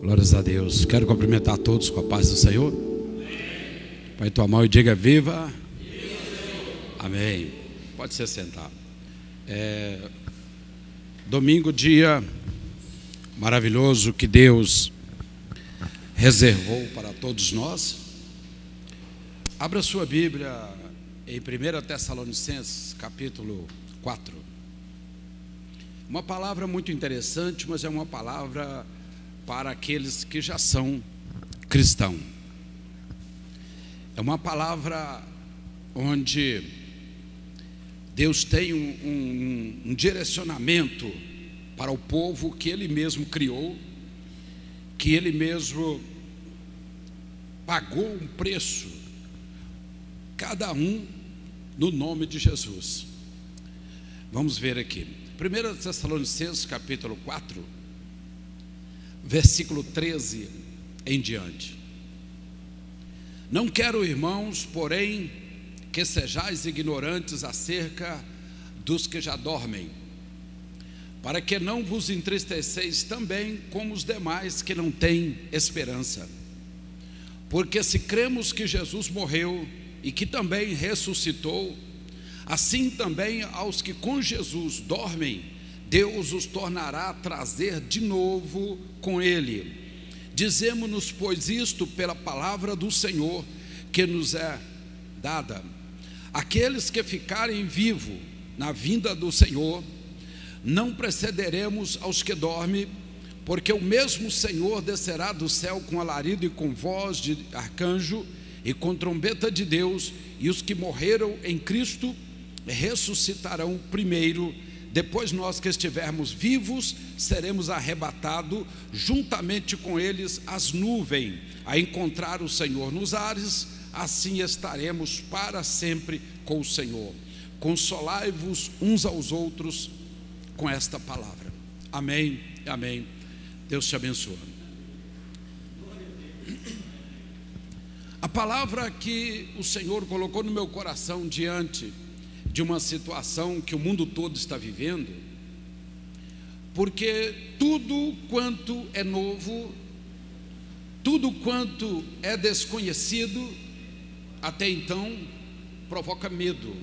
Glórias a Deus. Quero cumprimentar todos com a paz do Senhor. Pai, tua mão e diga viva. Amém. Pode ser sentado. É, domingo, dia maravilhoso que Deus reservou para todos nós. Abra sua Bíblia em 1 Tessalonicenses, capítulo 4. Uma palavra muito interessante, mas é uma palavra para aqueles que já são cristãos. É uma palavra onde Deus tem um, um, um, direcionamento para o povo que Ele mesmo criou, que Ele mesmo pagou um preço, cada um no nome de Jesus. Vamos ver aqui. 1 Tessalonicenses capítulo 4 versículo 13 em diante. Não quero, irmãos, porém, que sejais ignorantes acerca dos que já dormem, para que não vos entristeceis também como os demais que não têm esperança. Porque se cremos que Jesus morreu e que também ressuscitou, assim também aos que com Jesus dormem, Deus os tornará a trazer de novo com Ele. Dizemos-nos, pois, isto pela palavra do Senhor que nos é dada. Aqueles que ficarem vivos na vinda do Senhor, não precederemos aos que dormem, porque o mesmo Senhor descerá do céu com alarido e com voz de arcanjo e com trombeta de Deus, e os que morreram em Cristo ressuscitarão primeiro depois nós que estivermos vivos, seremos arrebatados juntamente com eles as nuvens, a encontrar o Senhor nos ares, assim estaremos para sempre com o Senhor. Consolai-vos uns aos outros com esta palavra. Amém. Amém. Deus te abençoe. A palavra que o Senhor colocou no meu coração diante de uma situação que o mundo todo está vivendo, porque tudo quanto é novo, tudo quanto é desconhecido, até então, provoca medo.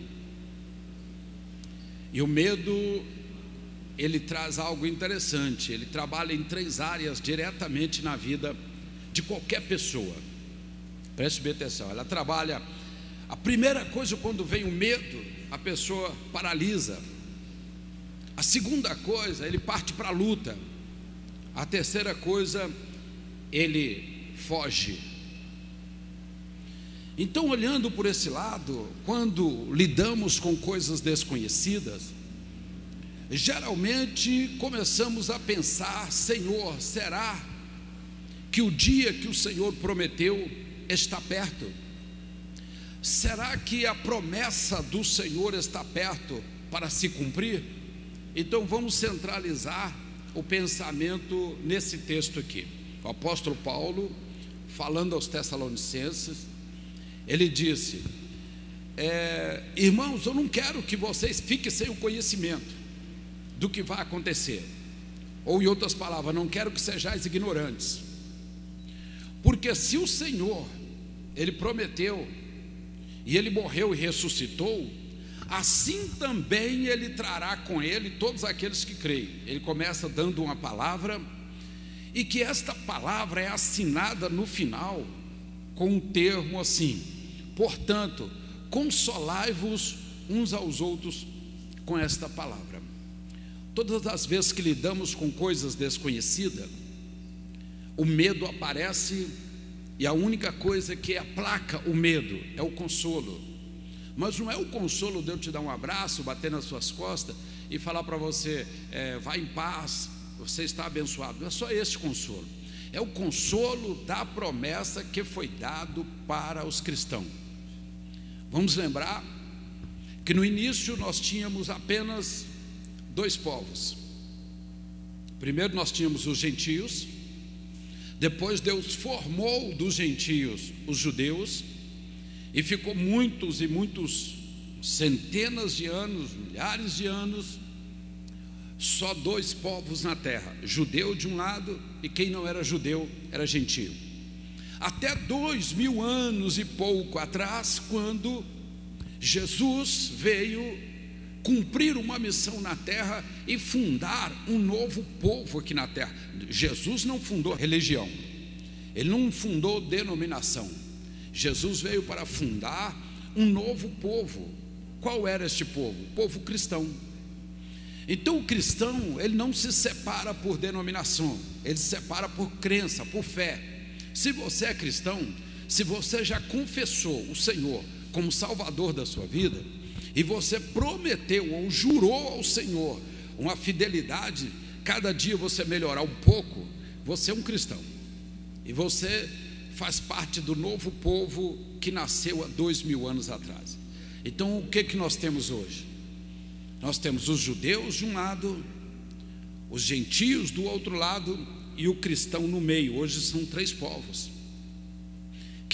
E o medo, ele traz algo interessante, ele trabalha em três áreas diretamente na vida de qualquer pessoa. Preste bem atenção, ela trabalha. A primeira coisa quando vem o medo, a pessoa paralisa. A segunda coisa, ele parte para a luta. A terceira coisa, ele foge. Então, olhando por esse lado, quando lidamos com coisas desconhecidas, geralmente começamos a pensar: Senhor, será que o dia que o Senhor prometeu está perto? Será que a promessa do Senhor está perto para se cumprir? Então vamos centralizar o pensamento nesse texto aqui. O apóstolo Paulo, falando aos Tessalonicenses, ele disse: é, Irmãos, eu não quero que vocês fiquem sem o conhecimento do que vai acontecer. Ou, em outras palavras, não quero que sejais ignorantes. Porque se o Senhor, Ele prometeu e ele morreu e ressuscitou, assim também ele trará com ele todos aqueles que creem. Ele começa dando uma palavra, e que esta palavra é assinada no final com um termo assim: portanto, consolai-vos uns aos outros com esta palavra. Todas as vezes que lidamos com coisas desconhecidas, o medo aparece e a única coisa que aplaca o medo é o consolo. Mas não é o consolo de eu te dar um abraço, bater nas suas costas e falar para você, é, vá em paz, você está abençoado. Não é só esse consolo. É o consolo da promessa que foi dado para os cristãos. Vamos lembrar que no início nós tínhamos apenas dois povos. Primeiro nós tínhamos os gentios, depois Deus formou dos gentios os judeus e ficou muitos e muitos centenas de anos, milhares de anos só dois povos na terra: judeu de um lado e quem não era judeu era gentio. Até dois mil anos e pouco atrás, quando Jesus veio cumprir uma missão na terra e fundar um novo povo aqui na terra. Jesus não fundou religião, ele não fundou denominação. Jesus veio para fundar um novo povo. Qual era este povo? O povo cristão. Então o cristão, ele não se separa por denominação, ele se separa por crença, por fé. Se você é cristão, se você já confessou o Senhor como Salvador da sua vida, e você prometeu ou jurou ao Senhor uma fidelidade, cada dia você melhorar um pouco, você é um cristão. E você faz parte do novo povo que nasceu há dois mil anos atrás. Então, o que, que nós temos hoje? Nós temos os judeus de um lado, os gentios do outro lado e o cristão no meio. Hoje são três povos.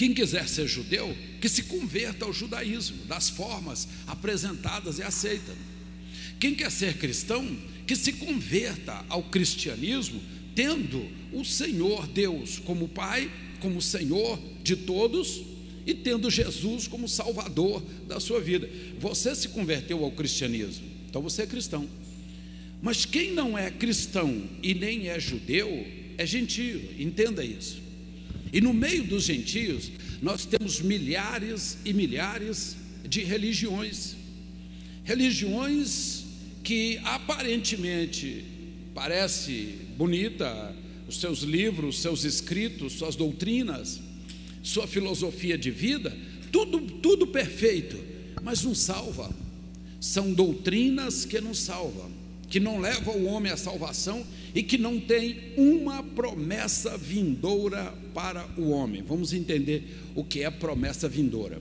Quem quiser ser judeu, que se converta ao judaísmo, das formas apresentadas e aceita. Quem quer ser cristão, que se converta ao cristianismo, tendo o Senhor Deus como Pai, como Senhor de todos e tendo Jesus como Salvador da sua vida. Você se converteu ao cristianismo, então você é cristão. Mas quem não é cristão e nem é judeu, é gentio, entenda isso. E no meio dos gentios, nós temos milhares e milhares de religiões. Religiões que aparentemente parece bonita, os seus livros, seus escritos, suas doutrinas, sua filosofia de vida, tudo, tudo perfeito, mas não salva. São doutrinas que não salvam, que não levam o homem à salvação e que não tem uma promessa vindoura para o homem. Vamos entender o que é promessa vindoura.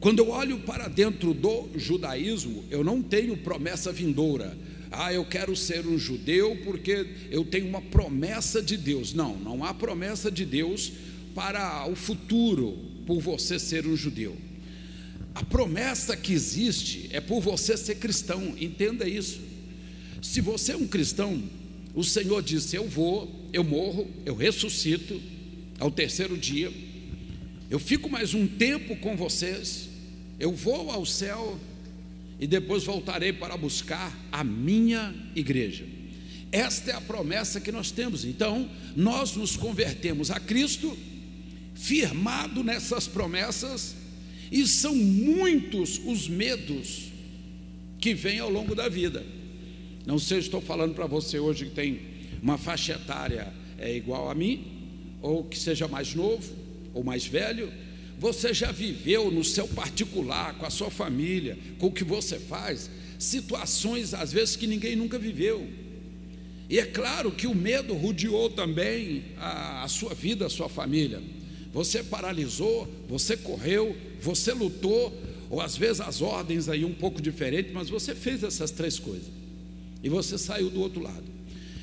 Quando eu olho para dentro do judaísmo, eu não tenho promessa vindoura. Ah, eu quero ser um judeu porque eu tenho uma promessa de Deus. Não, não há promessa de Deus para o futuro por você ser um judeu. A promessa que existe é por você ser cristão, entenda isso. Se você é um cristão, o Senhor disse: Eu vou, eu morro, eu ressuscito ao terceiro dia, eu fico mais um tempo com vocês, eu vou ao céu e depois voltarei para buscar a minha igreja. Esta é a promessa que nós temos. Então, nós nos convertemos a Cristo firmado nessas promessas, e são muitos os medos que vêm ao longo da vida. Não sei se estou falando para você hoje que tem uma faixa etária é igual a mim, ou que seja mais novo ou mais velho, você já viveu no seu particular, com a sua família, com o que você faz, situações às vezes que ninguém nunca viveu. E é claro que o medo rodeou também a, a sua vida, a sua família. Você paralisou, você correu, você lutou, ou às vezes as ordens aí um pouco diferentes, mas você fez essas três coisas e você saiu do outro lado.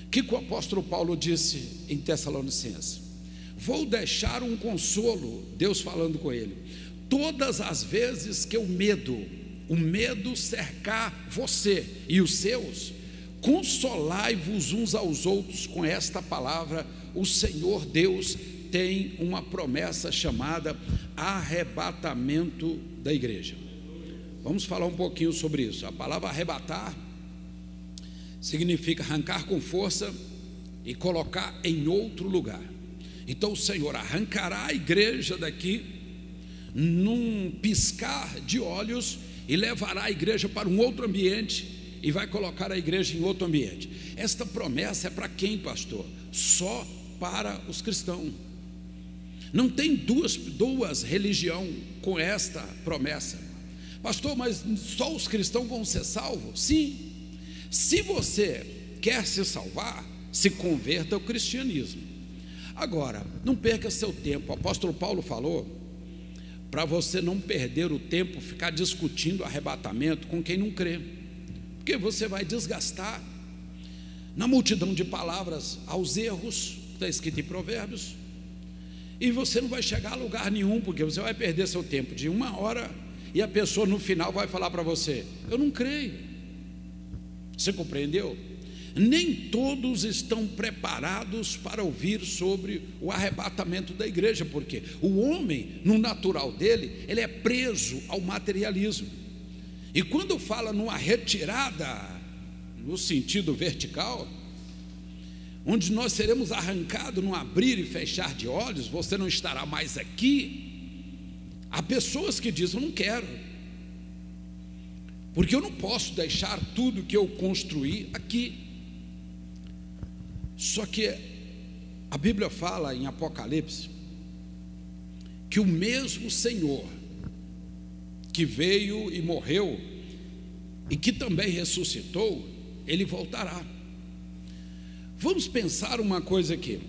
O que, o apóstolo Paulo disse em Tessalonicenses? Vou deixar um consolo, Deus falando com ele, todas as vezes que o medo, o medo cercar você e os seus, consolai-vos uns aos outros com esta palavra: o Senhor Deus tem uma promessa chamada arrebatamento da igreja. Vamos falar um pouquinho sobre isso. A palavra arrebatar significa arrancar com força e colocar em outro lugar. Então o Senhor arrancará a igreja daqui num piscar de olhos e levará a igreja para um outro ambiente e vai colocar a igreja em outro ambiente. Esta promessa é para quem, pastor? Só para os cristãos. Não tem duas, duas religiões com esta promessa. Pastor, mas só os cristãos vão ser salvos? Sim. Se você quer se salvar, se converta ao cristianismo. Agora, não perca seu tempo. O apóstolo Paulo falou para você não perder o tempo ficar discutindo arrebatamento com quem não crê, porque você vai desgastar na multidão de palavras aos erros, está escrito em Provérbios, e você não vai chegar a lugar nenhum, porque você vai perder seu tempo de uma hora e a pessoa no final vai falar para você: Eu não creio. Você compreendeu? nem todos estão preparados para ouvir sobre o arrebatamento da igreja, porque o homem, no natural dele, ele é preso ao materialismo. E quando fala numa retirada no sentido vertical, onde nós seremos arrancados num abrir e fechar de olhos, você não estará mais aqui. Há pessoas que dizem: Eu não quero, porque eu não posso deixar tudo que eu construí aqui. Só que a Bíblia fala em Apocalipse que o mesmo Senhor que veio e morreu e que também ressuscitou, ele voltará. Vamos pensar uma coisa aqui.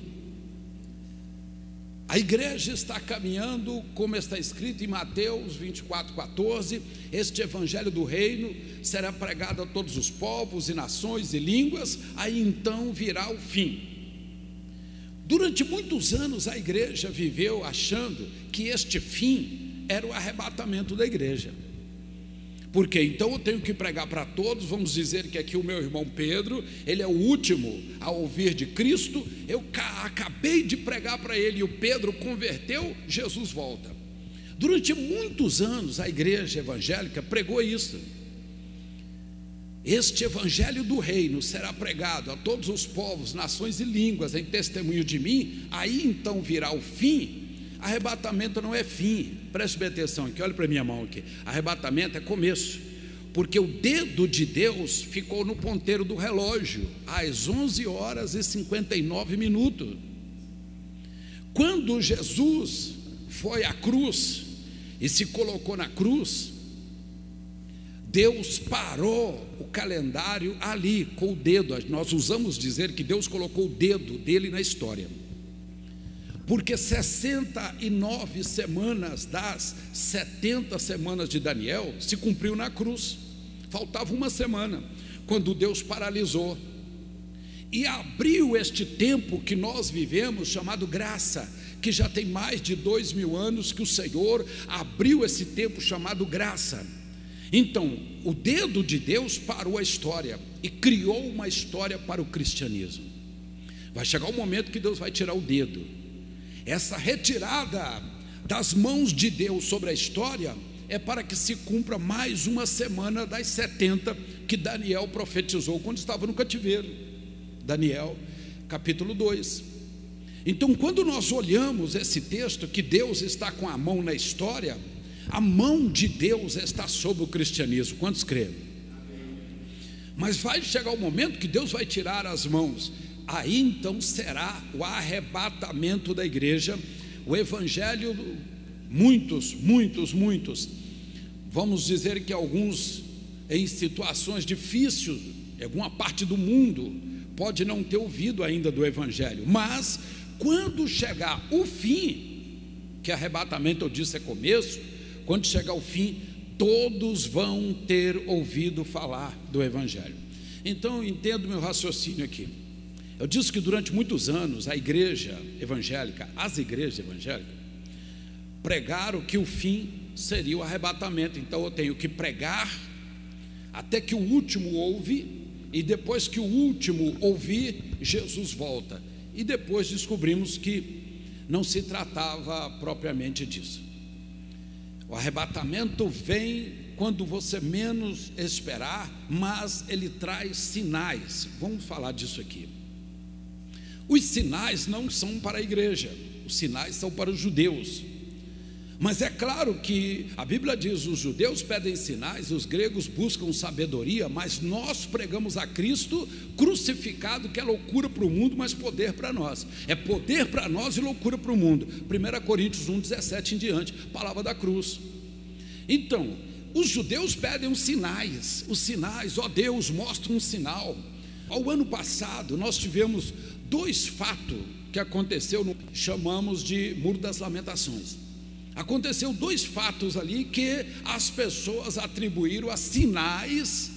A igreja está caminhando, como está escrito em Mateus 24, 14: este evangelho do reino será pregado a todos os povos e nações e línguas, aí então virá o fim. Durante muitos anos a igreja viveu achando que este fim era o arrebatamento da igreja. Porque então eu tenho que pregar para todos, vamos dizer que aqui o meu irmão Pedro, ele é o último a ouvir de Cristo, eu acabei de pregar para ele e o Pedro converteu, Jesus volta. Durante muitos anos a igreja evangélica pregou isso. Este evangelho do reino será pregado a todos os povos, nações e línguas em testemunho de mim, aí então virá o fim Arrebatamento não é fim, preste bem atenção aqui, olha para minha mão aqui. Arrebatamento é começo, porque o dedo de Deus ficou no ponteiro do relógio, às 11 horas e 59 minutos. Quando Jesus foi à cruz e se colocou na cruz, Deus parou o calendário ali com o dedo. Nós usamos dizer que Deus colocou o dedo dele na história porque 69 semanas das 70 semanas de Daniel se cumpriu na cruz, faltava uma semana, quando Deus paralisou e abriu este tempo que nós vivemos, chamado graça, que já tem mais de dois mil anos que o Senhor abriu esse tempo chamado graça. Então, o dedo de Deus parou a história e criou uma história para o cristianismo. Vai chegar o momento que Deus vai tirar o dedo essa retirada das mãos de Deus sobre a história é para que se cumpra mais uma semana das 70 que Daniel profetizou quando estava no cativeiro. Daniel, capítulo 2. Então, quando nós olhamos esse texto, que Deus está com a mão na história, a mão de Deus está sobre o cristianismo. Quantos creem? Mas vai chegar o momento que Deus vai tirar as mãos aí então será o arrebatamento da igreja, o evangelho, muitos, muitos, muitos, vamos dizer que alguns em situações difíceis, alguma parte do mundo, pode não ter ouvido ainda do evangelho, mas quando chegar o fim, que arrebatamento eu disse é começo, quando chegar o fim, todos vão ter ouvido falar do evangelho. Então, entendo meu raciocínio aqui. Eu disse que durante muitos anos a igreja evangélica, as igrejas evangélicas, pregaram que o fim seria o arrebatamento. Então eu tenho que pregar até que o último ouve, e depois que o último ouvir, Jesus volta. E depois descobrimos que não se tratava propriamente disso. O arrebatamento vem quando você menos esperar, mas ele traz sinais. Vamos falar disso aqui. Os sinais não são para a igreja, os sinais são para os judeus. Mas é claro que a Bíblia diz: os judeus pedem sinais, os gregos buscam sabedoria, mas nós pregamos a Cristo crucificado, que é loucura para o mundo, mas poder para nós. É poder para nós e loucura para o mundo. 1 Coríntios 1, 17 em diante, palavra da cruz. Então, os judeus pedem os sinais, os sinais, ó Deus, mostra um sinal. Ao ano passado, nós tivemos dois fatos que aconteceu, no, chamamos de Muro das Lamentações. Aconteceu dois fatos ali que as pessoas atribuíram a sinais,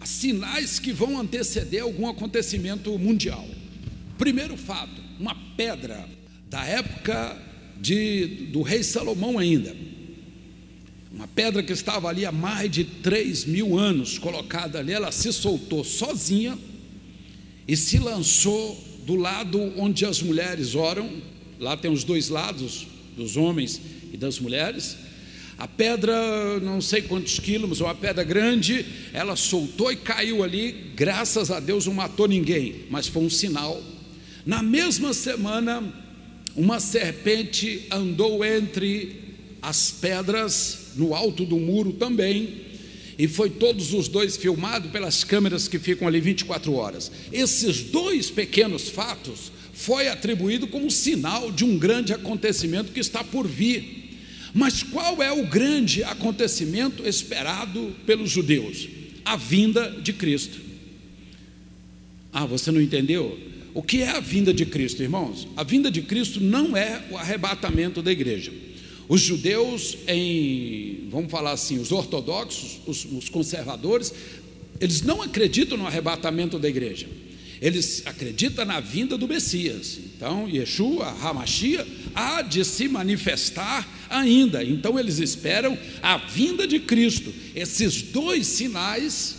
a sinais que vão anteceder algum acontecimento mundial. Primeiro fato, uma pedra da época de, do rei Salomão ainda. Uma pedra que estava ali há mais de 3 mil anos colocada ali, ela se soltou sozinha e se lançou do lado onde as mulheres oram. Lá tem os dois lados, dos homens e das mulheres. A pedra, não sei quantos quilos, uma pedra grande, ela soltou e caiu ali. Graças a Deus não matou ninguém, mas foi um sinal. Na mesma semana, uma serpente andou entre as pedras, no alto do muro também, e foi todos os dois filmados pelas câmeras que ficam ali 24 horas. Esses dois pequenos fatos foi atribuído como sinal de um grande acontecimento que está por vir. Mas qual é o grande acontecimento esperado pelos judeus? A vinda de Cristo. Ah, você não entendeu? O que é a vinda de Cristo, irmãos? A vinda de Cristo não é o arrebatamento da igreja. Os judeus, em, vamos falar assim, os ortodoxos, os, os conservadores, eles não acreditam no arrebatamento da igreja. Eles acreditam na vinda do Messias. Então, Yeshua, Hamashia, há de se manifestar ainda. Então, eles esperam a vinda de Cristo. Esses dois sinais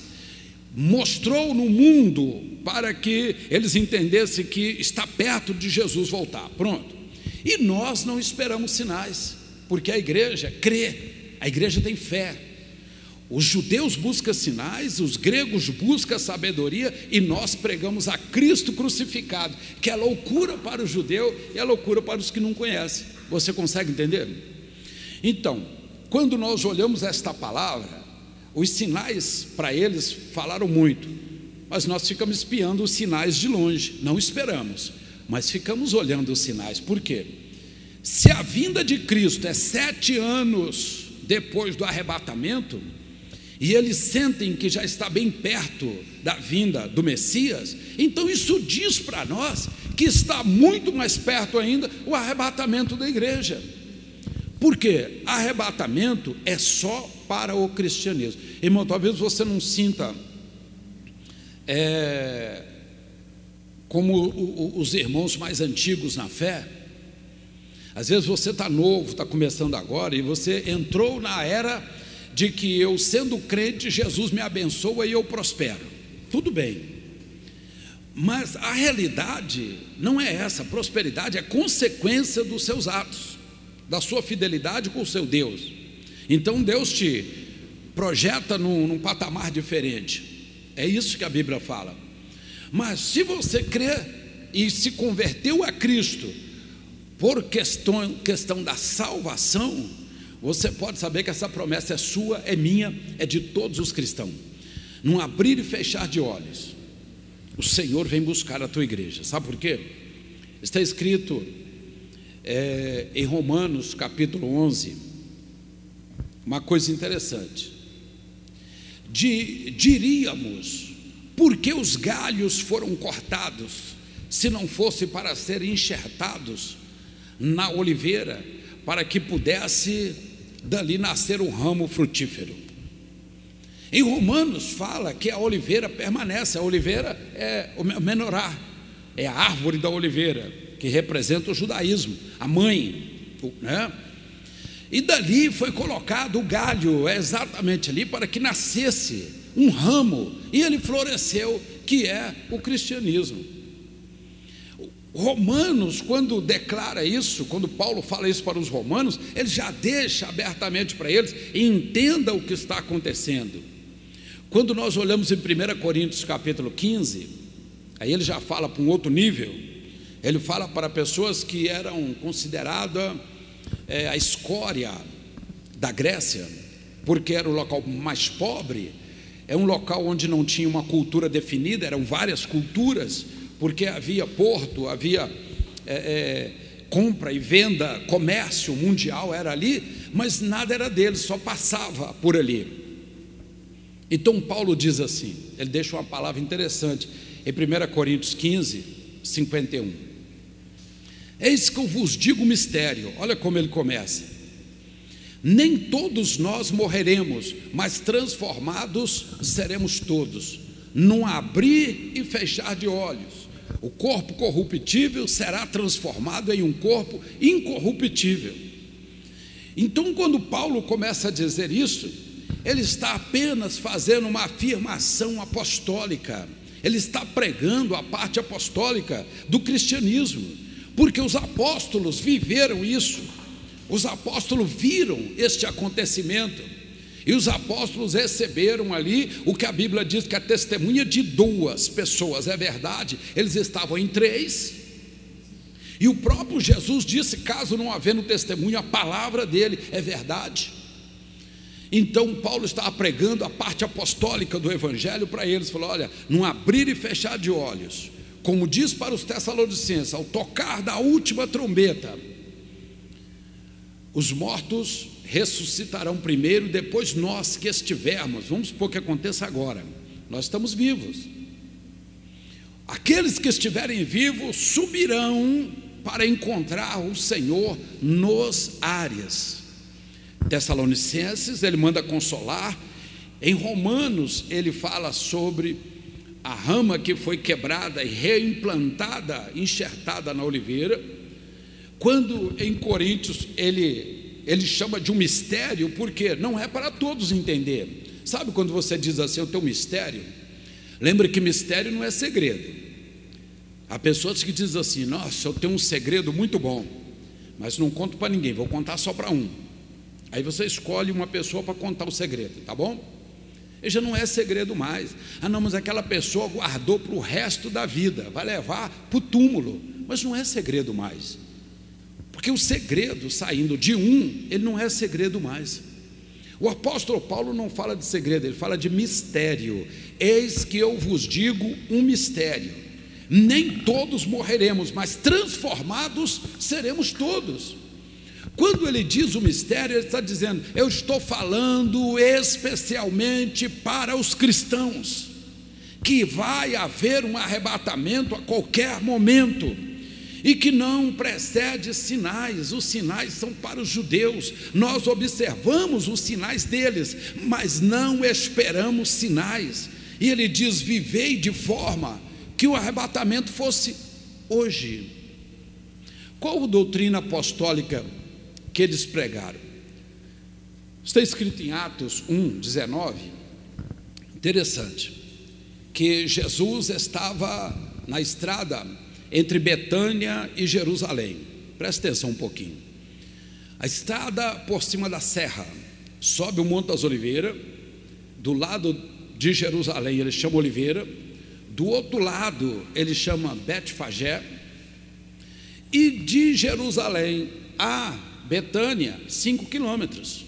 mostrou no mundo para que eles entendessem que está perto de Jesus voltar. Pronto. E nós não esperamos sinais, porque a igreja crê, a igreja tem fé. Os judeus buscam sinais, os gregos buscam sabedoria e nós pregamos a Cristo crucificado, que é loucura para o judeu e é loucura para os que não conhecem. Você consegue entender? Então, quando nós olhamos esta palavra, os sinais para eles falaram muito, mas nós ficamos espiando os sinais de longe, não esperamos, mas ficamos olhando os sinais. Por quê? Se a vinda de Cristo é sete anos depois do arrebatamento, e eles sentem que já está bem perto da vinda do Messias, então isso diz para nós que está muito mais perto ainda o arrebatamento da igreja. Porque arrebatamento é só para o cristianismo. Irmão, talvez você não sinta é, como os irmãos mais antigos na fé. Às vezes você está novo, está começando agora, e você entrou na era de que eu, sendo crente, Jesus me abençoa e eu prospero. Tudo bem. Mas a realidade não é essa. Prosperidade é consequência dos seus atos, da sua fidelidade com o seu Deus. Então Deus te projeta num, num patamar diferente. É isso que a Bíblia fala. Mas se você crê e se converteu a Cristo por questão, questão da salvação, você pode saber que essa promessa é sua, é minha, é de todos os cristãos. Num abrir e fechar de olhos, o Senhor vem buscar a tua igreja. Sabe por quê? Está escrito é, em Romanos capítulo 11, uma coisa interessante. De, diríamos, por que os galhos foram cortados, se não fosse para serem enxertados na oliveira, para que pudesse dali nascer um ramo frutífero. Em Romanos fala que a oliveira permanece, a oliveira é o menorá, é a árvore da oliveira, que representa o judaísmo, a mãe, né? E dali foi colocado o galho, é exatamente ali, para que nascesse um ramo, e ele floresceu, que é o cristianismo. Romanos, quando declara isso, quando Paulo fala isso para os romanos, ele já deixa abertamente para eles, entenda o que está acontecendo. Quando nós olhamos em 1 Coríntios capítulo 15, aí ele já fala para um outro nível, ele fala para pessoas que eram consideradas é, a escória da Grécia, porque era o local mais pobre, é um local onde não tinha uma cultura definida, eram várias culturas, porque havia porto, havia é, é, compra e venda, comércio mundial era ali, mas nada era deles, só passava por ali. Então Paulo diz assim, ele deixa uma palavra interessante em 1 Coríntios 15, 51. Eis que eu vos digo o mistério, olha como ele começa. Nem todos nós morreremos, mas transformados seremos todos, num abrir e fechar de olhos o corpo corruptível será transformado em um corpo incorruptível. Então, quando Paulo começa a dizer isso, ele está apenas fazendo uma afirmação apostólica. ele está pregando a parte apostólica do cristianismo, porque os apóstolos viveram isso, os apóstolos viram este acontecimento, e os apóstolos receberam ali o que a Bíblia diz que é a testemunha de duas pessoas, é verdade, eles estavam em três, e o próprio Jesus disse: caso não havendo testemunho, a palavra dele é verdade. Então Paulo estava pregando a parte apostólica do evangelho para eles, falou: olha, não abrir e fechar de olhos, como diz para os Tessalonicenses, ao tocar da última trombeta, os mortos ressuscitarão primeiro, depois nós que estivermos, vamos supor que aconteça agora, nós estamos vivos. Aqueles que estiverem vivos subirão para encontrar o Senhor nos ares. Tessalonicenses, ele manda consolar. Em Romanos, ele fala sobre a rama que foi quebrada e reimplantada, enxertada na oliveira. Quando em Coríntios ele, ele chama de um mistério, porque não é para todos entender. Sabe quando você diz assim, o teu mistério? Lembre que mistério não é segredo. Há pessoas que dizem assim: Nossa, eu tenho um segredo muito bom, mas não conto para ninguém, vou contar só para um. Aí você escolhe uma pessoa para contar o segredo, tá bom? Ele já não é segredo mais. Ah, não, mas aquela pessoa guardou para o resto da vida, vai levar para o túmulo, mas não é segredo mais. Porque o segredo saindo de um, ele não é segredo mais. O apóstolo Paulo não fala de segredo, ele fala de mistério. Eis que eu vos digo um mistério. Nem todos morreremos, mas transformados seremos todos. Quando ele diz o mistério, ele está dizendo: Eu estou falando especialmente para os cristãos, que vai haver um arrebatamento a qualquer momento, e que não precede sinais, os sinais são para os judeus, nós observamos os sinais deles, mas não esperamos sinais, e ele diz: Vivei de forma que o arrebatamento fosse hoje. Qual doutrina apostólica que eles pregaram. Está escrito em Atos 1, 19. Interessante. Que Jesus estava na estrada entre Betânia e Jerusalém. Presta atenção um pouquinho. A estrada por cima da serra sobe o Monte das Oliveiras. Do lado de Jerusalém ele chama Oliveira. Do outro lado ele chama Betfagé. E de Jerusalém a Betânia, 5 quilômetros.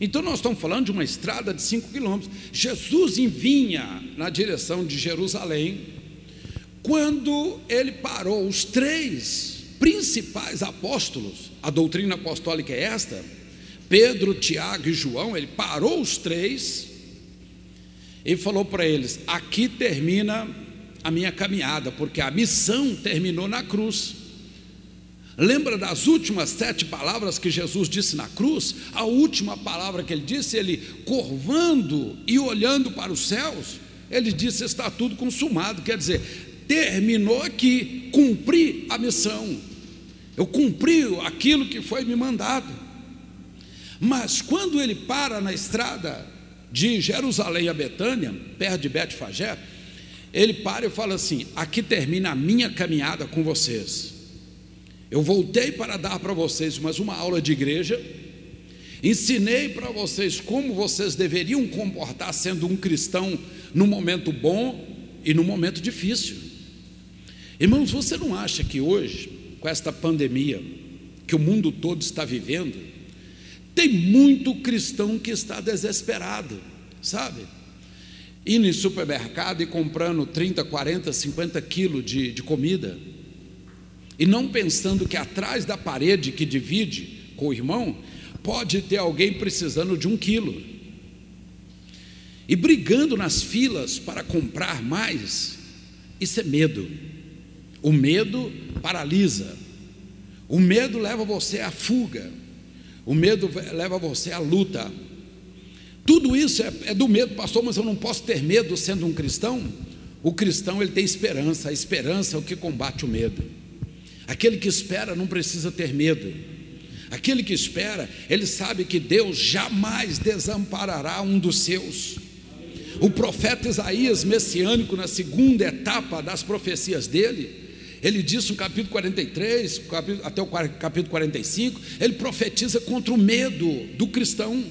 Então nós estamos falando de uma estrada de 5 quilômetros. Jesus vinha na direção de Jerusalém, quando ele parou os três principais apóstolos, a doutrina apostólica é esta, Pedro, Tiago e João, ele parou os três e falou para eles: aqui termina a minha caminhada, porque a missão terminou na cruz. Lembra das últimas sete palavras que Jesus disse na cruz? A última palavra que ele disse, ele curvando e olhando para os céus, ele disse: Está tudo consumado. Quer dizer, terminou aqui, cumpri a missão, eu cumpri aquilo que foi me mandado. Mas quando ele para na estrada de Jerusalém a Betânia, perto de Betfagé, ele para e fala assim: Aqui termina a minha caminhada com vocês. Eu voltei para dar para vocês mais uma aula de igreja, ensinei para vocês como vocês deveriam comportar sendo um cristão no momento bom e no momento difícil. Irmãos, você não acha que hoje, com esta pandemia que o mundo todo está vivendo, tem muito cristão que está desesperado, sabe? Indo em supermercado e comprando 30, 40, 50 quilos de, de comida e não pensando que atrás da parede que divide com o irmão, pode ter alguém precisando de um quilo. E brigando nas filas para comprar mais, isso é medo. O medo paralisa. O medo leva você à fuga. O medo leva você à luta. Tudo isso é, é do medo, pastor, mas eu não posso ter medo sendo um cristão. O cristão ele tem esperança, a esperança é o que combate o medo. Aquele que espera não precisa ter medo. Aquele que espera, ele sabe que Deus jamais desamparará um dos seus. O profeta Isaías, messiânico, na segunda etapa das profecias dele, ele diz no capítulo 43, até o capítulo 45, ele profetiza contra o medo do cristão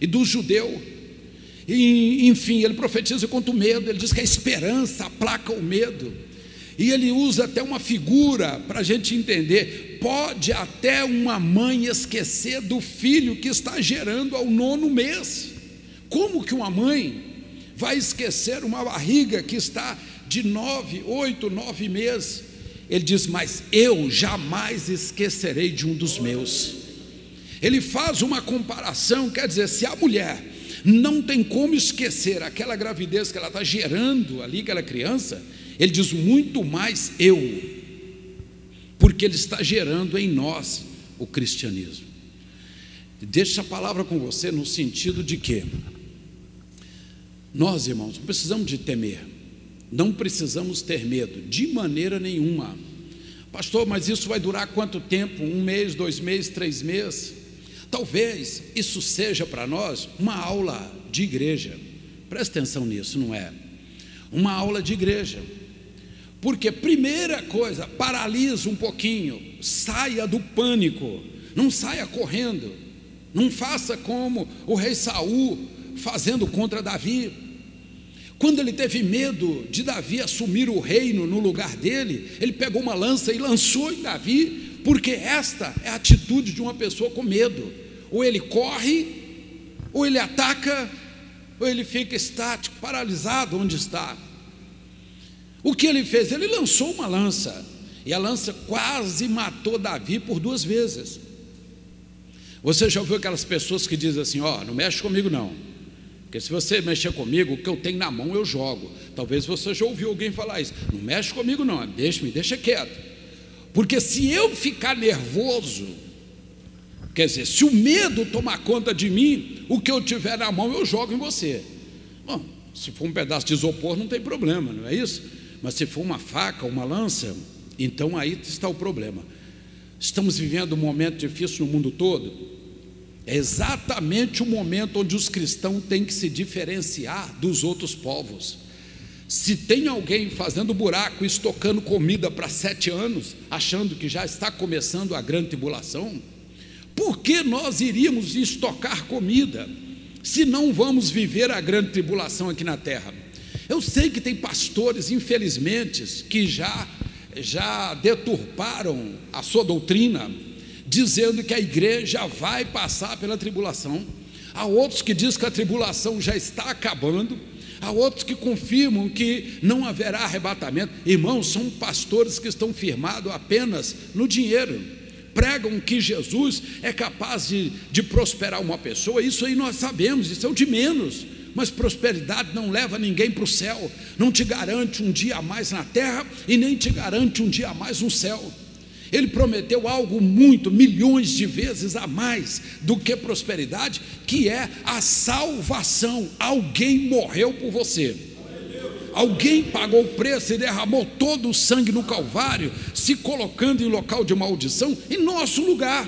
e do judeu. E, enfim, ele profetiza contra o medo, ele diz que a esperança aplaca o medo. E ele usa até uma figura para a gente entender: pode até uma mãe esquecer do filho que está gerando ao nono mês. Como que uma mãe vai esquecer uma barriga que está de nove, oito, nove meses. Ele diz: Mas eu jamais esquecerei de um dos meus. Ele faz uma comparação, quer dizer, se a mulher não tem como esquecer aquela gravidez que ela está gerando ali, aquela criança, ele diz muito mais eu, porque ele está gerando em nós o cristianismo. Deixa a palavra com você no sentido de que nós, irmãos, não precisamos de temer, não precisamos ter medo, de maneira nenhuma. Pastor, mas isso vai durar quanto tempo? Um mês, dois meses, três meses? Talvez isso seja para nós uma aula de igreja. Presta atenção nisso, não é? Uma aula de igreja. Porque, primeira coisa, paralisa um pouquinho, saia do pânico, não saia correndo, não faça como o rei Saul fazendo contra Davi. Quando ele teve medo de Davi assumir o reino no lugar dele, ele pegou uma lança e lançou em Davi, porque esta é a atitude de uma pessoa com medo. Ou ele corre, ou ele ataca, ou ele fica estático, paralisado onde está. O que ele fez? Ele lançou uma lança, e a lança quase matou Davi por duas vezes. Você já ouviu aquelas pessoas que dizem assim: Ó, oh, não mexe comigo não. Porque se você mexer comigo, o que eu tenho na mão eu jogo. Talvez você já ouviu alguém falar isso. Não mexe comigo, não, deixa, me deixa quieto. Porque se eu ficar nervoso, quer dizer, se o medo tomar conta de mim, o que eu tiver na mão eu jogo em você. Bom, se for um pedaço de isopor, não tem problema, não é isso? Mas se for uma faca, uma lança, então aí está o problema. Estamos vivendo um momento difícil no mundo todo, é exatamente o momento onde os cristãos têm que se diferenciar dos outros povos. Se tem alguém fazendo buraco, estocando comida para sete anos, achando que já está começando a grande tribulação, por que nós iríamos estocar comida se não vamos viver a grande tribulação aqui na terra? Eu sei que tem pastores, infelizmente, que já já deturparam a sua doutrina, dizendo que a igreja vai passar pela tribulação. Há outros que dizem que a tribulação já está acabando. Há outros que confirmam que não haverá arrebatamento. Irmãos, são pastores que estão firmados apenas no dinheiro. Pregam que Jesus é capaz de, de prosperar uma pessoa. Isso aí nós sabemos, isso é o de menos. Mas prosperidade não leva ninguém para o céu, não te garante um dia a mais na terra e nem te garante um dia a mais no céu. Ele prometeu algo muito, milhões de vezes a mais do que prosperidade, que é a salvação. Alguém morreu por você. Alguém pagou o preço e derramou todo o sangue no Calvário, se colocando em local de maldição em nosso lugar.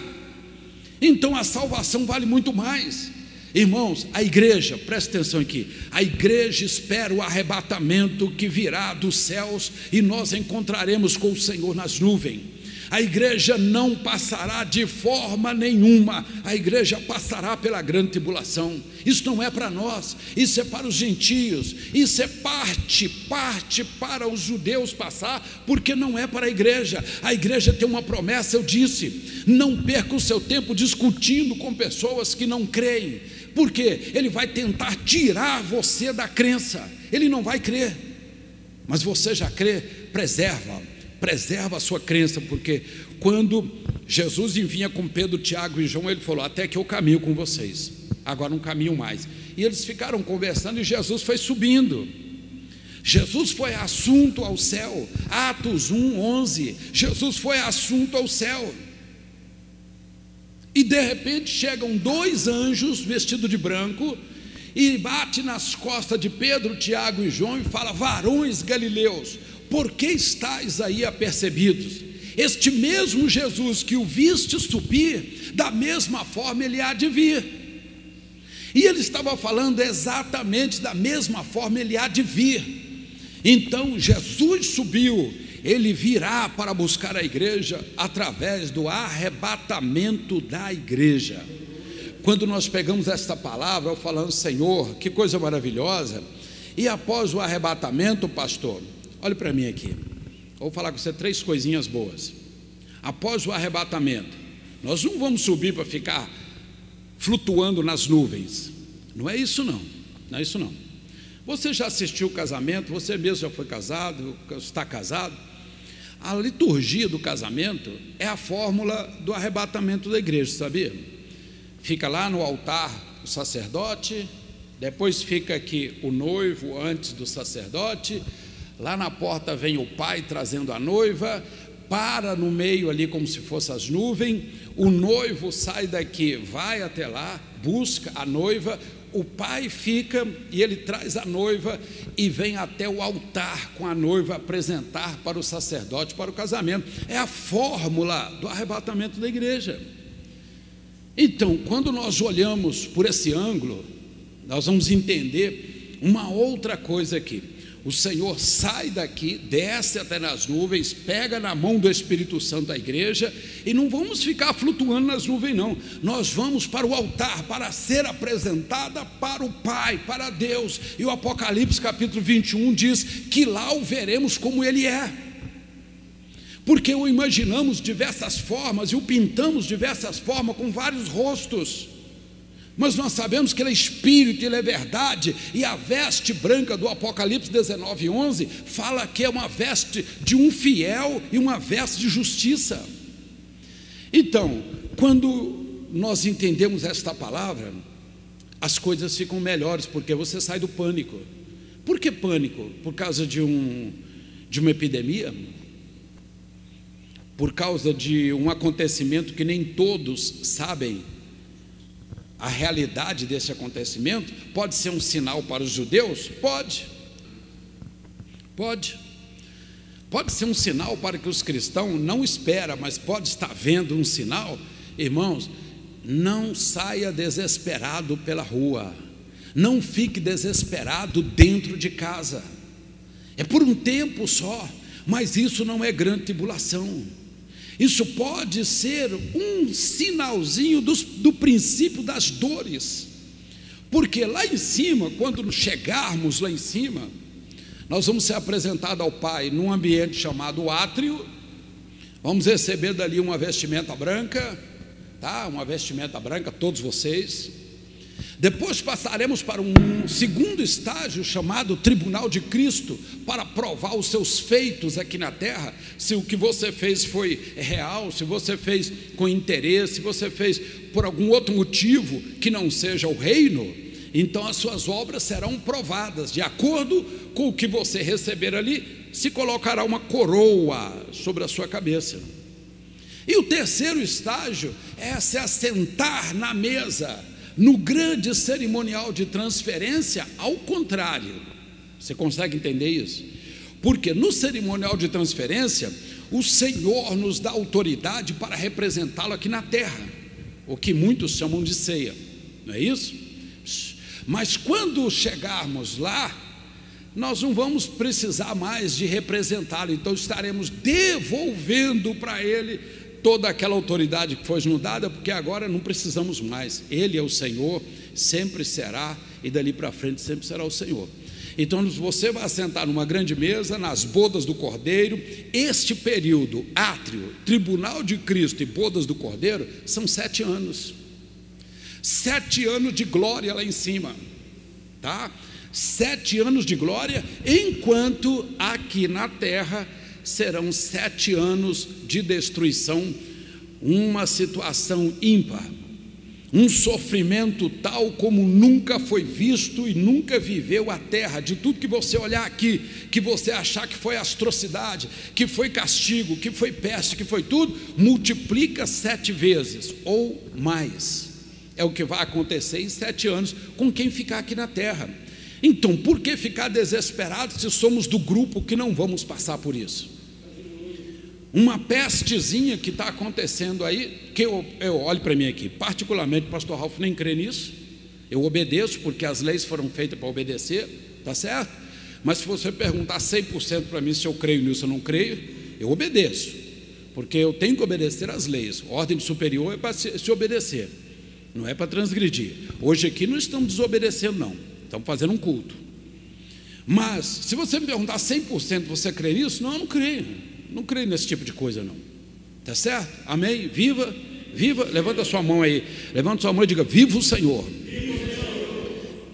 Então a salvação vale muito mais. Irmãos, a igreja, presta atenção aqui, a igreja espera o arrebatamento que virá dos céus e nós encontraremos com o Senhor nas nuvens. A igreja não passará de forma nenhuma, a igreja passará pela grande tribulação. Isso não é para nós, isso é para os gentios, isso é parte, parte para os judeus passar, porque não é para a igreja. A igreja tem uma promessa, eu disse: não perca o seu tempo discutindo com pessoas que não creem, porque ele vai tentar tirar você da crença, ele não vai crer, mas você já crê, preserva preserva a sua crença, porque quando Jesus vinha com Pedro, Tiago e João, ele falou: Até que eu caminho com vocês, agora não caminho mais. E eles ficaram conversando e Jesus foi subindo. Jesus foi assunto ao céu, Atos 1, 11. Jesus foi assunto ao céu. E de repente chegam dois anjos vestidos de branco e bate nas costas de Pedro, Tiago e João e fala: Varões galileus, por que estáis aí apercebidos? Este mesmo Jesus que o viste subir, da mesma forma ele há de vir. E ele estava falando exatamente da mesma forma ele há de vir. Então Jesus subiu, ele virá para buscar a igreja através do arrebatamento da igreja. Quando nós pegamos esta palavra, eu falando, Senhor, que coisa maravilhosa, e após o arrebatamento, pastor, olhe para mim aqui, vou falar com você três coisinhas boas. Após o arrebatamento, nós não vamos subir para ficar flutuando nas nuvens. Não é isso não. Não é isso não. Você já assistiu o casamento, você mesmo já foi casado, está casado. A liturgia do casamento é a fórmula do arrebatamento da igreja, sabia? Fica lá no altar o sacerdote, depois fica aqui o noivo antes do sacerdote, lá na porta vem o pai trazendo a noiva, para no meio ali como se fossem as nuvens, o noivo sai daqui, vai até lá, busca a noiva, o pai fica e ele traz a noiva e vem até o altar com a noiva apresentar para o sacerdote para o casamento. É a fórmula do arrebatamento da igreja. Então, quando nós olhamos por esse ângulo, nós vamos entender uma outra coisa aqui. O Senhor sai daqui, desce até nas nuvens, pega na mão do Espírito Santo da igreja e não vamos ficar flutuando nas nuvens, não. Nós vamos para o altar para ser apresentada para o Pai, para Deus. E o Apocalipse capítulo 21 diz que lá o veremos como ele é. Porque o imaginamos diversas formas e o pintamos diversas formas com vários rostos mas nós sabemos que Ele é Espírito, Ele é verdade, e a veste branca do Apocalipse 19, 11 fala que é uma veste de um fiel e uma veste de justiça. Então, quando nós entendemos esta palavra, as coisas ficam melhores, porque você sai do pânico. Por que pânico? Por causa de, um, de uma epidemia? Por causa de um acontecimento que nem todos sabem a realidade desse acontecimento pode ser um sinal para os judeus? Pode. Pode. Pode ser um sinal para que os cristãos não esperam, mas pode estar vendo um sinal. Irmãos, não saia desesperado pela rua. Não fique desesperado dentro de casa. É por um tempo só, mas isso não é grande tribulação. Isso pode ser um sinalzinho do, do princípio das dores, porque lá em cima, quando chegarmos lá em cima, nós vamos ser apresentados ao Pai num ambiente chamado átrio, vamos receber dali uma vestimenta branca, tá? Uma vestimenta branca, todos vocês. Depois passaremos para um segundo estágio chamado Tribunal de Cristo, para provar os seus feitos aqui na terra, se o que você fez foi real, se você fez com interesse, se você fez por algum outro motivo que não seja o reino, então as suas obras serão provadas, de acordo com o que você receber ali, se colocará uma coroa sobre a sua cabeça. E o terceiro estágio é se assentar na mesa no grande cerimonial de transferência, ao contrário. Você consegue entender isso? Porque no cerimonial de transferência, o Senhor nos dá autoridade para representá-lo aqui na terra, o que muitos chamam de ceia, não é isso? Mas quando chegarmos lá, nós não vamos precisar mais de representá-lo, então estaremos devolvendo para ele toda aquela autoridade que foi nos dada, porque agora não precisamos mais. Ele é o Senhor, sempre será, e dali para frente sempre será o Senhor. Então você vai sentar numa grande mesa, nas bodas do Cordeiro. Este período, átrio, tribunal de Cristo e bodas do Cordeiro, são sete anos. Sete anos de glória lá em cima, tá? Sete anos de glória, enquanto aqui na terra serão sete anos de destruição, uma situação ímpar, um sofrimento tal como nunca foi visto e nunca viveu a terra. De tudo que você olhar aqui, que você achar que foi atrocidade, que foi castigo, que foi peste, que foi tudo, multiplica sete vezes ou mais. É o que vai acontecer em sete anos com quem ficar aqui na terra. Então, por que ficar desesperado se somos do grupo que não vamos passar por isso? Uma pestezinha que está acontecendo aí, que eu, eu olho para mim aqui, particularmente o pastor Ralph nem crê nisso, Eu obedeço porque as leis foram feitas para obedecer, tá certo? Mas se você perguntar 100% para mim se eu creio nisso ou não creio, eu obedeço, porque eu tenho que obedecer às leis. Ordem superior é para se, se obedecer, não é para transgredir. Hoje aqui não estamos desobedecendo, não, estamos fazendo um culto. Mas, se você me perguntar 100% você crê nisso? Não, eu não creio. Não creio nesse tipo de coisa, não. Tá certo? Amém? Viva, viva. Levanta a sua mão aí. Levanta a sua mão e diga: Viva o Senhor.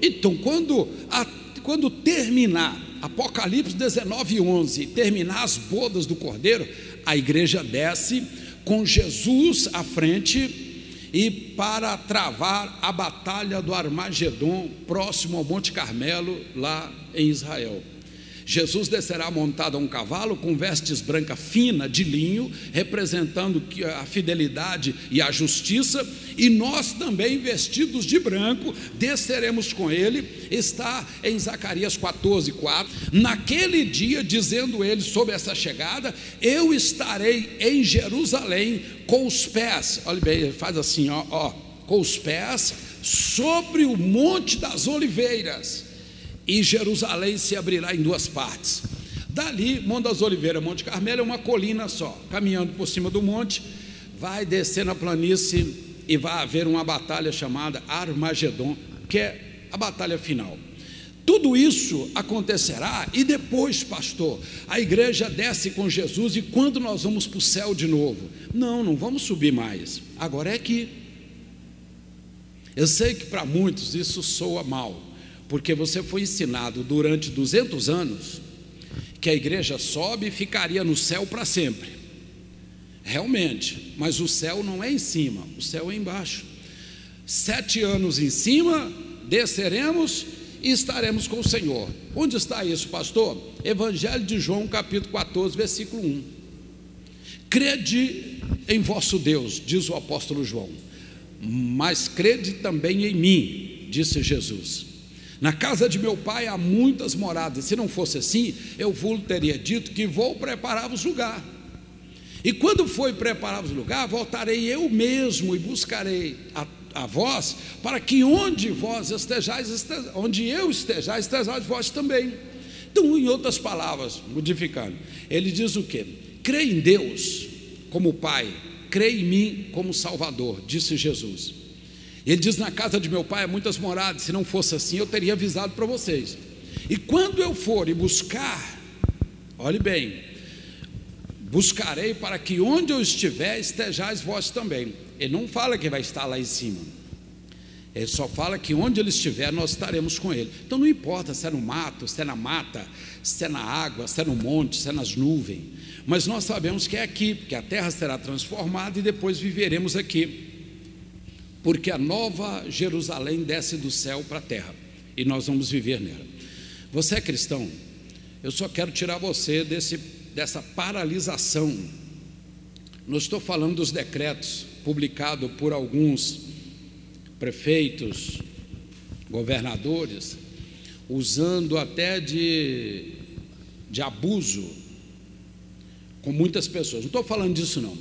Então, quando, a, quando terminar Apocalipse 19, 11, terminar as bodas do Cordeiro, a igreja desce com Jesus à frente e para travar a batalha do Armagedon, próximo ao Monte Carmelo, lá em Israel. Jesus descerá montado a um cavalo com vestes brancas finas de linho, representando a fidelidade e a justiça, e nós também, vestidos de branco, desceremos com ele. Está em Zacarias 14, 4. Naquele dia, dizendo ele sobre essa chegada, eu estarei em Jerusalém com os pés, olha bem, ele faz assim, ó, ó com os pés sobre o Monte das Oliveiras e Jerusalém se abrirá em duas partes. Dali, Monte das Oliveiras, Monte Carmelo é uma colina só. Caminhando por cima do monte, vai descer na planície e vai haver uma batalha chamada Armagedon, que é a batalha final. Tudo isso acontecerá e depois, pastor, a igreja desce com Jesus e quando nós vamos para o céu de novo? Não, não vamos subir mais. Agora é aqui. Eu sei que para muitos isso soa mal, porque você foi ensinado durante 200 anos que a igreja sobe e ficaria no céu para sempre. Realmente, mas o céu não é em cima, o céu é embaixo. Sete anos em cima, desceremos e estaremos com o Senhor. Onde está isso, pastor? Evangelho de João, capítulo 14, versículo 1. Crede em vosso Deus, diz o apóstolo João, mas crede também em mim, disse Jesus. Na casa de meu pai há muitas moradas. Se não fosse assim, eu vos teria dito que vou preparar-vos lugar. E quando for preparar-vos lugar, voltarei eu mesmo e buscarei a, a, vós, para que onde vós estejais, estejais onde eu esteja, estejais vós também. Então, em outras palavras, modificando, ele diz o que? Crê em Deus como Pai, crê em mim como Salvador, disse Jesus. Ele diz: Na casa de meu pai há muitas moradas, se não fosse assim, eu teria avisado para vocês. E quando eu for e buscar, olhe bem, buscarei para que onde eu estiver, estejais vós também. Ele não fala que vai estar lá em cima. Ele só fala que onde ele estiver, nós estaremos com ele. Então não importa se é no mato, se é na mata, se é na água, se é no monte, se é nas nuvens. Mas nós sabemos que é aqui, porque a terra será transformada e depois viveremos aqui porque a nova Jerusalém desce do céu para a terra e nós vamos viver nela. Você é cristão? Eu só quero tirar você desse, dessa paralisação. Não estou falando dos decretos publicados por alguns prefeitos, governadores, usando até de, de abuso com muitas pessoas. Não estou falando disso, não.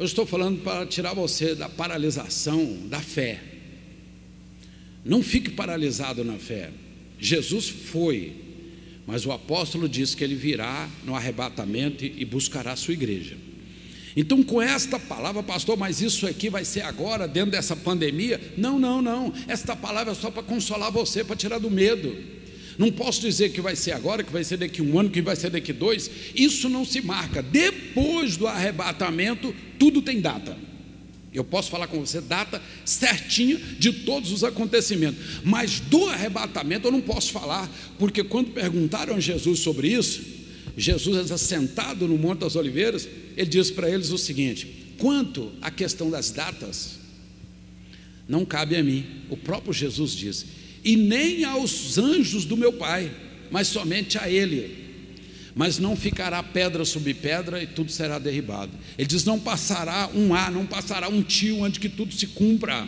Eu estou falando para tirar você da paralisação da fé. Não fique paralisado na fé. Jesus foi, mas o apóstolo disse que ele virá no arrebatamento e buscará a sua igreja. Então, com esta palavra, pastor, mas isso aqui vai ser agora, dentro dessa pandemia? Não, não, não. Esta palavra é só para consolar você, para tirar do medo. Não posso dizer que vai ser agora, que vai ser daqui um ano, que vai ser daqui dois. Isso não se marca. Depois do arrebatamento, tudo tem data. Eu posso falar com você data certinha de todos os acontecimentos, mas do arrebatamento eu não posso falar, porque quando perguntaram a Jesus sobre isso, Jesus assentado no Monte das Oliveiras, ele disse para eles o seguinte: quanto à questão das datas, não cabe a mim. O próprio Jesus disse: e nem aos anjos do meu Pai, mas somente a Ele. Mas não ficará pedra sobre pedra e tudo será derribado. Ele diz: não passará um ar, não passará um tio antes que tudo se cumpra.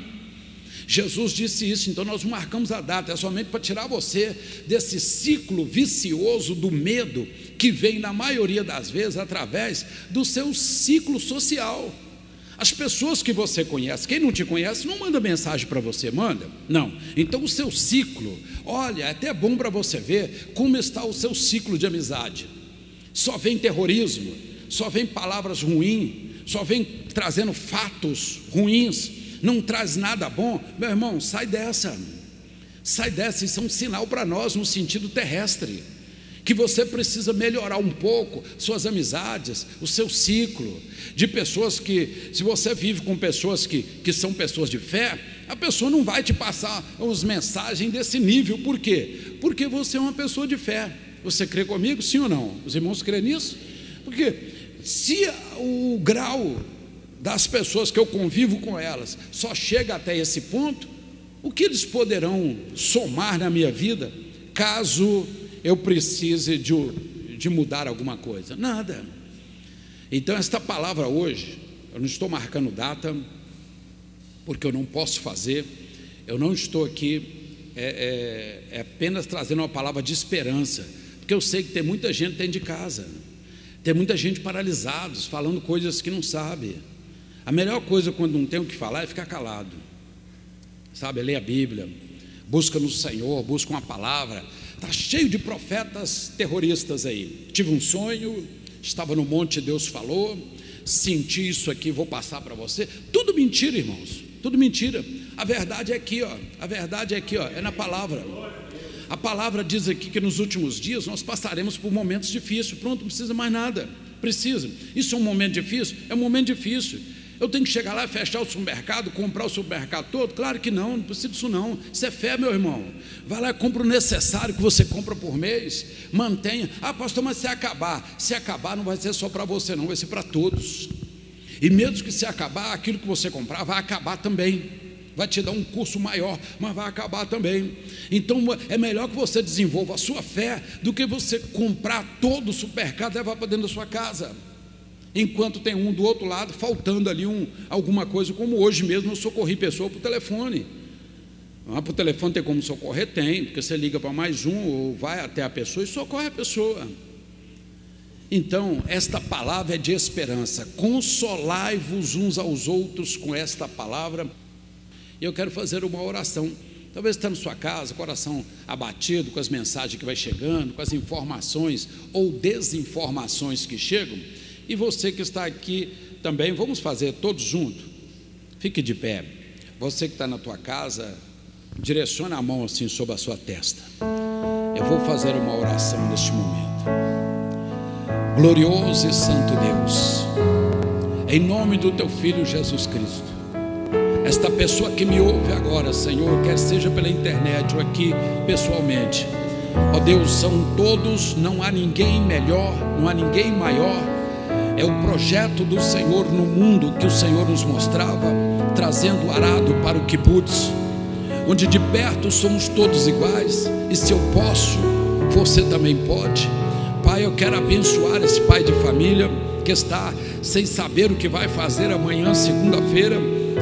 Jesus disse isso, então nós marcamos a data, é somente para tirar você desse ciclo vicioso do medo que vem, na maioria das vezes, através do seu ciclo social. As pessoas que você conhece, quem não te conhece, não manda mensagem para você, manda? Não. Então o seu ciclo, olha, é até bom para você ver como está o seu ciclo de amizade. Só vem terrorismo, só vem palavras ruins, só vem trazendo fatos ruins, não traz nada bom. Meu irmão, sai dessa. Sai dessa, isso é um sinal para nós no sentido terrestre que você precisa melhorar um pouco suas amizades, o seu ciclo de pessoas que, se você vive com pessoas que, que são pessoas de fé, a pessoa não vai te passar as mensagens desse nível, por quê? Porque você é uma pessoa de fé. Você crê comigo, sim ou não? Os irmãos crêem nisso? Porque se o grau das pessoas que eu convivo com elas só chega até esse ponto, o que eles poderão somar na minha vida caso eu precise de, de mudar alguma coisa. Nada. Então, esta palavra hoje, eu não estou marcando data, porque eu não posso fazer, eu não estou aqui é, é, é apenas trazendo uma palavra de esperança, porque eu sei que tem muita gente dentro de casa, tem muita gente paralisados, falando coisas que não sabe. A melhor coisa quando não tem o que falar é ficar calado, sabe? Ler a Bíblia, busca no Senhor, busca uma palavra, Está cheio de profetas terroristas aí. Tive um sonho, estava no monte, Deus falou, senti isso aqui, vou passar para você. Tudo mentira, irmãos. Tudo mentira. A verdade é aqui, ó. A verdade é aqui, ó. É na palavra. A palavra diz aqui que nos últimos dias nós passaremos por momentos difíceis. Pronto, não precisa mais nada. Precisa. Isso é um momento difícil? É um momento difícil. Eu tenho que chegar lá, fechar o supermercado, comprar o supermercado todo? Claro que não, não precisa disso não. Isso é fé, meu irmão. Vai lá compra o necessário que você compra por mês, mantenha. Ah, pastor, mas se acabar, se acabar não vai ser só para você, não, vai ser para todos. E mesmo que se acabar, aquilo que você comprar vai acabar também. Vai te dar um curso maior, mas vai acabar também. Então é melhor que você desenvolva a sua fé do que você comprar todo o supermercado e levar para dentro da sua casa enquanto tem um do outro lado faltando ali um, alguma coisa, como hoje mesmo eu socorri pessoa por telefone. Ah, por telefone tem como socorrer? Tem, porque você liga para mais um ou vai até a pessoa e socorre a pessoa. Então, esta palavra é de esperança. Consolai-vos uns aos outros com esta palavra. Eu quero fazer uma oração. Talvez está na sua casa, coração abatido com as mensagens que vai chegando, com as informações ou desinformações que chegam. E você que está aqui também, vamos fazer todos juntos. Fique de pé. Você que está na tua casa, direcione a mão assim sobre a sua testa. Eu vou fazer uma oração neste momento. Glorioso e santo Deus, em nome do teu filho Jesus Cristo, esta pessoa que me ouve agora, Senhor, quer seja pela internet ou aqui pessoalmente, ó Deus, são todos, não há ninguém melhor, não há ninguém maior é o projeto do Senhor no mundo que o Senhor nos mostrava, trazendo arado para o kibbutz, onde de perto somos todos iguais, e se eu posso, você também pode. Pai, eu quero abençoar esse pai de família que está sem saber o que vai fazer amanhã, segunda-feira.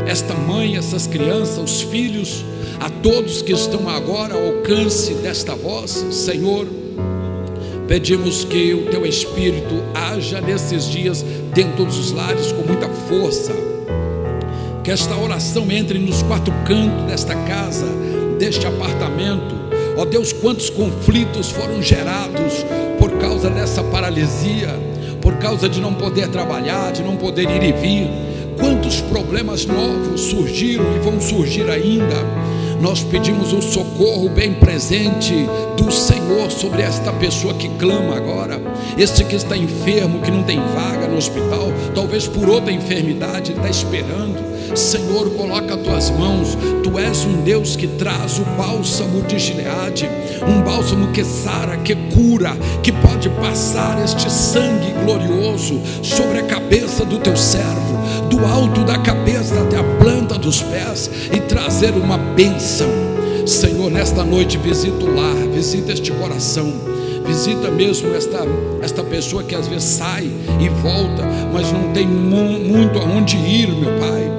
Esta mãe, essas crianças, os filhos, a todos que estão agora ao alcance desta voz, Senhor Pedimos que o teu Espírito haja nesses dias dentro dos lares com muita força. Que esta oração entre nos quatro cantos desta casa, deste apartamento. Ó Deus, quantos conflitos foram gerados por causa dessa paralisia, por causa de não poder trabalhar, de não poder ir e vir. Quantos problemas novos surgiram e vão surgir ainda nós pedimos um socorro bem presente do Senhor sobre esta pessoa que clama agora, este que está enfermo, que não tem vaga no hospital, talvez por outra enfermidade, está esperando. Senhor, coloca as tuas mãos, tu és um Deus que traz o bálsamo de Gileade, um bálsamo que sara, que cura, que pode passar este sangue glorioso sobre a cabeça do teu servo, do alto da cabeça até a planta dos pés e trazer uma bênção. Senhor, nesta noite visita o lar, visita este coração, visita mesmo esta, esta pessoa que às vezes sai e volta, mas não tem mu muito aonde ir, meu Pai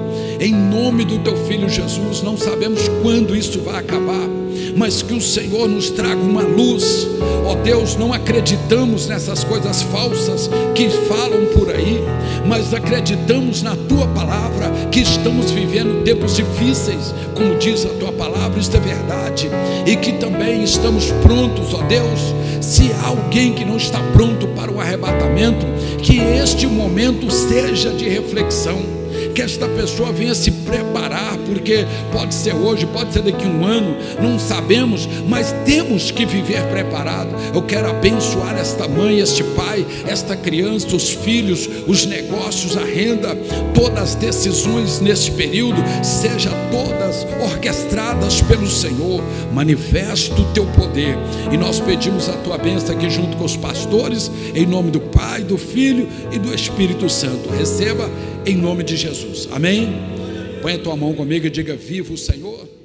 em nome do teu filho Jesus. Não sabemos quando isso vai acabar, mas que o Senhor nos traga uma luz. Ó Deus, não acreditamos nessas coisas falsas que falam por aí, mas acreditamos na tua palavra que estamos vivendo tempos difíceis, como diz a tua palavra, isto é verdade, e que também estamos prontos, ó Deus. Se há alguém que não está pronto para o arrebatamento, que este momento seja de reflexão que esta pessoa venha se preparar, porque pode ser hoje, pode ser daqui a um ano, não sabemos, mas temos que viver preparado. Eu quero abençoar esta mãe, este pai, esta criança, os filhos, os negócios, a renda, todas as decisões nesse período, sejam todas orquestradas pelo Senhor. Manifesta o teu poder e nós pedimos a tua bênção aqui junto com os pastores, em nome do Pai, do Filho e do Espírito Santo. Receba em nome de Jesus. Amém? Põe a tua mão comigo e diga: Viva o Senhor.